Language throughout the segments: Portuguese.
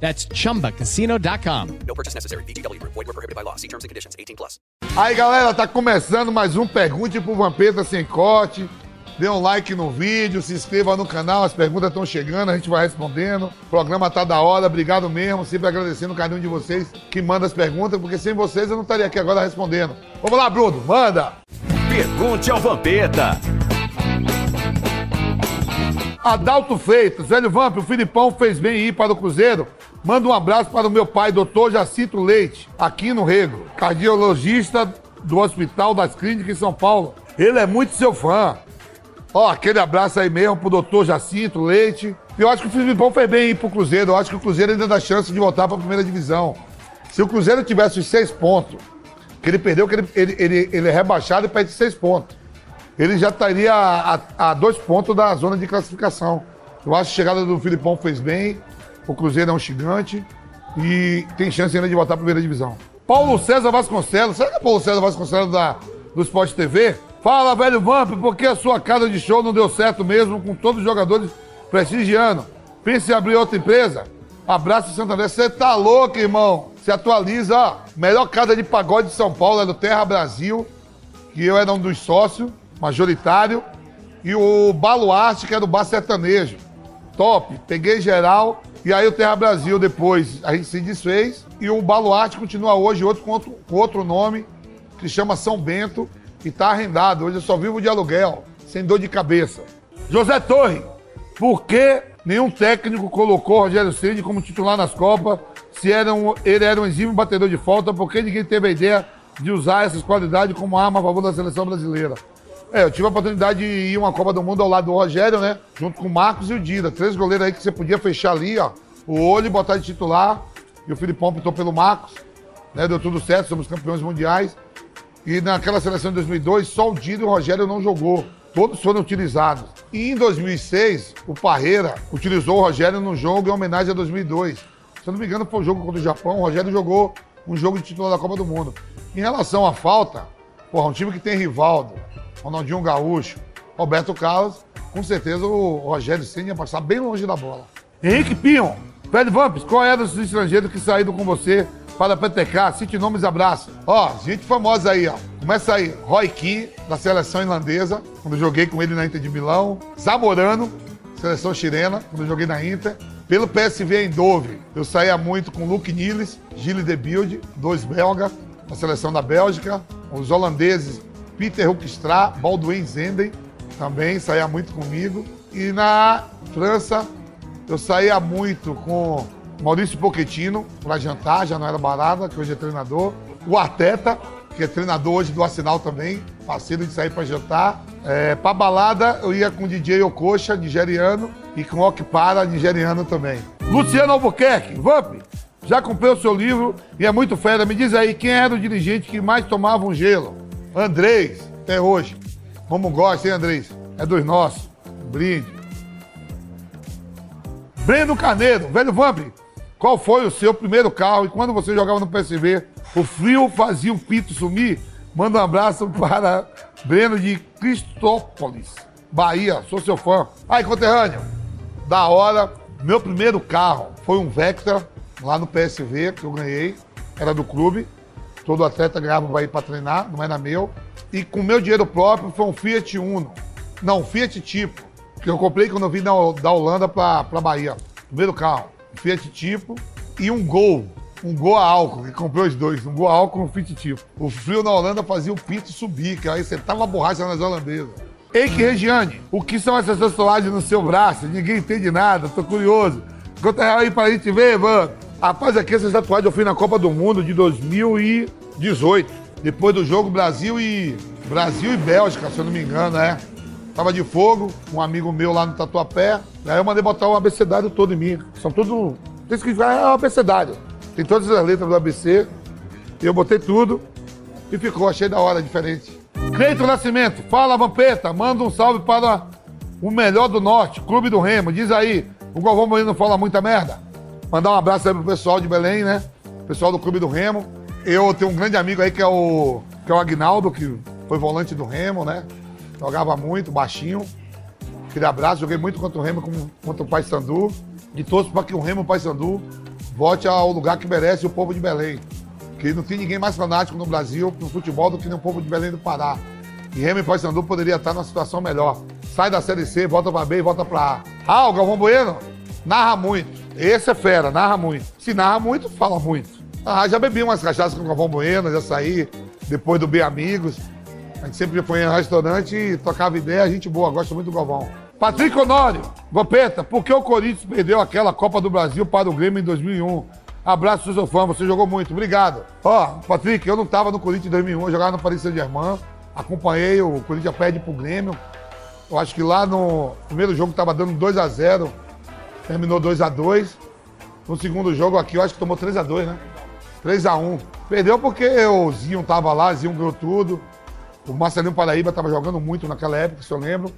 That's chumbacasino.com. No purchase necessary. VGW Group. Void were prohibited by law. See terms and conditions. 18 plus. Aí, galera, tá começando mais um Pergunte pro Vampeta Sem Corte. Dê um like no vídeo, se inscreva no canal, as perguntas estão chegando, a gente vai respondendo. O programa tá da hora, obrigado mesmo, sempre agradecendo o carinho de vocês que manda as perguntas, porque sem vocês eu não estaria aqui agora respondendo. Vamos lá, Bruno, manda! Pergunte ao Vampeta. Adalto Freitas, velho Vamp, o Filipão fez bem ir para o Cruzeiro. Manda um abraço para o meu pai, doutor Jacinto Leite, aqui no Rego, cardiologista do Hospital das Clínicas em São Paulo. Ele é muito seu fã. Ó, aquele abraço aí mesmo pro doutor Jacinto Leite. Eu acho que o Filipão fez bem ir pro Cruzeiro. Eu acho que o Cruzeiro ainda dá chance de voltar para a primeira divisão. Se o Cruzeiro tivesse os seis pontos, que ele perdeu, que ele, ele, ele, ele é rebaixado e perde seis pontos. Ele já estaria a, a dois pontos da zona de classificação. Eu acho que a chegada do Filipão fez bem. O Cruzeiro é um gigante e tem chance ainda de voltar a primeira divisão. Paulo César Vasconcelos, será que é Paulo César Vasconcelos da, do Sport TV? Fala, velho Vamp, por que a sua casa de show não deu certo mesmo com todos os jogadores prestigiando? Pense em abrir outra empresa? Abraço Santo André. Você tá louco, irmão? Se atualiza. Melhor casa de pagode de São Paulo é do Terra Brasil, que eu era um dos sócios, majoritário. E o Baluarte, que é do Bar Sertanejo. Top. Peguei geral. E aí o Terra Brasil depois a gente se desfez. E o Baluarte continua hoje outro, com, outro, com outro nome, que chama São Bento, e tá arrendado. Hoje eu só vivo de aluguel, sem dor de cabeça. José Torre, por que nenhum técnico colocou Rogério Ceni como titular nas Copas? Se era um, ele era um exímio batedor de falta, por que ninguém teve a ideia de usar essas qualidades como arma a favor da seleção brasileira? É, eu tive a oportunidade de ir uma Copa do Mundo ao lado do Rogério, né? Junto com o Marcos e o Dida. Três goleiros aí que você podia fechar ali, ó, o olho botar de titular. E o Filipão optou pelo Marcos. Né? Deu tudo certo, somos campeões mundiais. E naquela seleção de 2002, só o Dida e o Rogério não jogou. Todos foram utilizados. E em 2006, o Parreira utilizou o Rogério no jogo em homenagem a 2002. Se eu não me engano, foi o jogo contra o Japão. O Rogério jogou um jogo de titular da Copa do Mundo. Em relação à falta, porra, um time que tem Rivaldo, Ronaldinho Gaúcho, Roberto Carlos, com certeza o Rogério Senna ia passar bem longe da bola. Henrique Pion, Fred Vamps, qual é dos estrangeiros que saíram com você para a PTK? Cite nomes e abraço. Ó, gente famosa aí, ó. Começa aí, Roy Keane, da seleção irlandesa, quando eu joguei com ele na Inter de Milão. Zamorano, seleção chilena, quando eu joguei na Inter. Pelo PSV Eindhoven, eu saía muito com Luke Niles, Gilles de Bild, dois belga, da seleção da Bélgica. Os holandeses, Peter Hoekstra, Baldwin Zenden, também saía muito comigo. E na França, eu saía muito com Maurício Pochettino, para jantar, já não era barata, que hoje é treinador. O Arteta, que é treinador hoje do Arsenal também, parceiro de sair para jantar. É, para balada, eu ia com DJ Okocha, nigeriano, e com Okpara, nigeriano também. Luciano Albuquerque, Vamp, já comprei o seu livro e é muito fera. Me diz aí, quem era o dirigente que mais tomava um gelo? Andrés, até hoje. Como gosta, hein, Andrés? É dos nossos. Brinde. Breno Carneiro, velho Vamp, qual foi o seu primeiro carro e quando você jogava no PSV, o frio fazia o pito sumir? Manda um abraço para Breno de Cristópolis, Bahia, sou seu fã. Aí, conterrâneo, da hora, meu primeiro carro foi um Vectra, lá no PSV, que eu ganhei, era do clube. Todo atleta ganhava para ir para treinar, não era meu. E com meu dinheiro próprio foi um Fiat Uno. Não, Fiat Tipo, que eu comprei quando eu vim da, da Holanda para Bahia. Primeiro carro, um Fiat Tipo e um Gol. Um Gol a álcool, que comprei os dois, um Gol a álcool e um Fiat Tipo. O frio na Holanda fazia o pinto subir, que aí você tava a borracha nas holandesas. Eike Regiane, o que são essas tatuagens no seu braço? Ninguém entende nada, tô curioso. Conta real aí pra gente ver, mano. Rapaz, aqui essas tatuagens eu fui na Copa do Mundo de 2018. Depois do jogo Brasil e. Brasil e Bélgica, se eu não me engano, é. Tava de fogo, um amigo meu lá no Tatuapé. Aí eu mandei botar o abecedário todo em mim. São tudo. Tem que é o abecedário. Tem todas as letras do ABC. Eu botei tudo. E ficou, achei da hora, diferente. Cleiton Nascimento, fala Vampeta, manda um salve para o melhor do norte, Clube do Remo. Diz aí, o Galvão não fala muita merda? Mandar um abraço aí pro pessoal de Belém, né? Pessoal do Clube do Remo. Eu tenho um grande amigo aí que é o, que é o Agnaldo, que foi volante do Remo, né? Jogava muito, baixinho. Aquele abraço, joguei muito contra o Remo, contra o Paysandu. E torço para que o Remo Paysandu volte ao lugar que merece o povo de Belém. Que não tem ninguém mais fanático no Brasil no futebol do que o povo de Belém do Pará. E Remo e Paysandu poderia estar numa situação melhor. Sai da Série C, volta pra B e volta pra A. Ah, o Galvão Bueno narra muito. Esse é fera, narra muito. Se narra muito, fala muito. Ah, já bebi umas cachaças com o Galvão Bueno, já saí depois do Bem Amigos. A gente sempre foi em restaurante e tocava ideia, gente boa, gosto muito do Galvão. Patrick Honório, Vampeta, por que o Corinthians perdeu aquela Copa do Brasil para o Grêmio em 2001? Abraço, seu fã, você jogou muito, obrigado. Ó, Patrick, eu não tava no Corinthians em 2001, eu jogava no Paris Saint-Germain, acompanhei, o Corinthians perde pro Grêmio. Eu acho que lá no primeiro jogo tava dando 2 a 0 terminou 2 a 2 No segundo jogo aqui, eu acho que tomou 3 a 2 né? 3 a 1 Perdeu porque o Zinho tava lá, Zinho ganhou tudo. O Marcelinho Paraíba tava jogando muito naquela época, se eu lembro.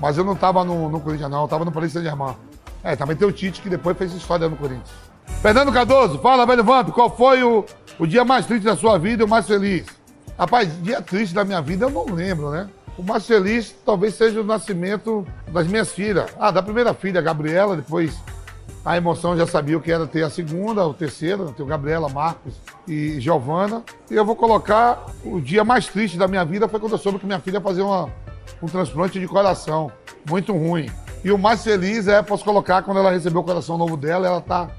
Mas eu não tava no, no Corinthians, não. Eu tava no Paris Saint-Germain. É, também tem o Tite, que depois fez história no Corinthians. Fernando Cardoso, fala, velho Vamp, qual foi o, o dia mais triste da sua vida e o mais feliz? Rapaz, dia triste da minha vida eu não lembro, né? O mais feliz talvez seja o nascimento das minhas filhas. Ah, da primeira filha, Gabriela, depois a emoção já sabia o que era ter a segunda, o terceiro, tenho Gabriela, Marcos e Giovana. E eu vou colocar o dia mais triste da minha vida foi quando eu soube que minha filha fazer uma, um transplante de coração. Muito ruim. E o mais feliz é, posso colocar, quando ela recebeu o coração novo dela, ela tá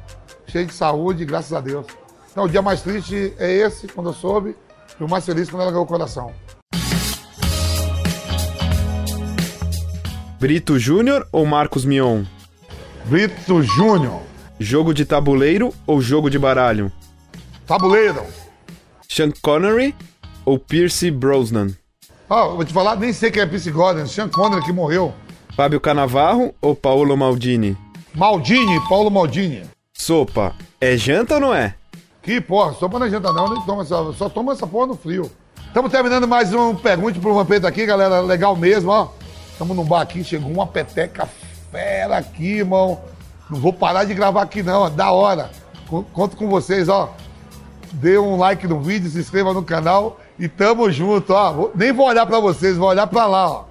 cheia de saúde, graças a Deus. Então o dia mais triste é esse, quando eu soube, e o mais feliz quando ela ganhou o coração. Brito Júnior ou Marcos Mion? Brito Júnior, Jogo de tabuleiro ou jogo de baralho? tabuleiro. Sean Connery ou Pierce Brosnan? Ó, vou te falar, nem sei quem é Pierce Gordon, Sean Connery que morreu. Fábio Canavarro ou Paolo Maldini? Maldini, Paulo Maldini. Sopa, é janta ou não é? Que porra, sopa não adianta não, nem toma essa, só toma essa porra no frio. Estamos terminando mais um Pergunte pro Vampeta aqui, galera, legal mesmo, ó. Estamos num bar aqui, chegou uma peteca fera aqui, irmão. Não vou parar de gravar aqui não, ó, da hora. Co- Conto com vocês, ó. Dê um like no vídeo, se inscreva no canal e tamo junto, ó. Nem vou olhar pra vocês, vou olhar pra lá, ó.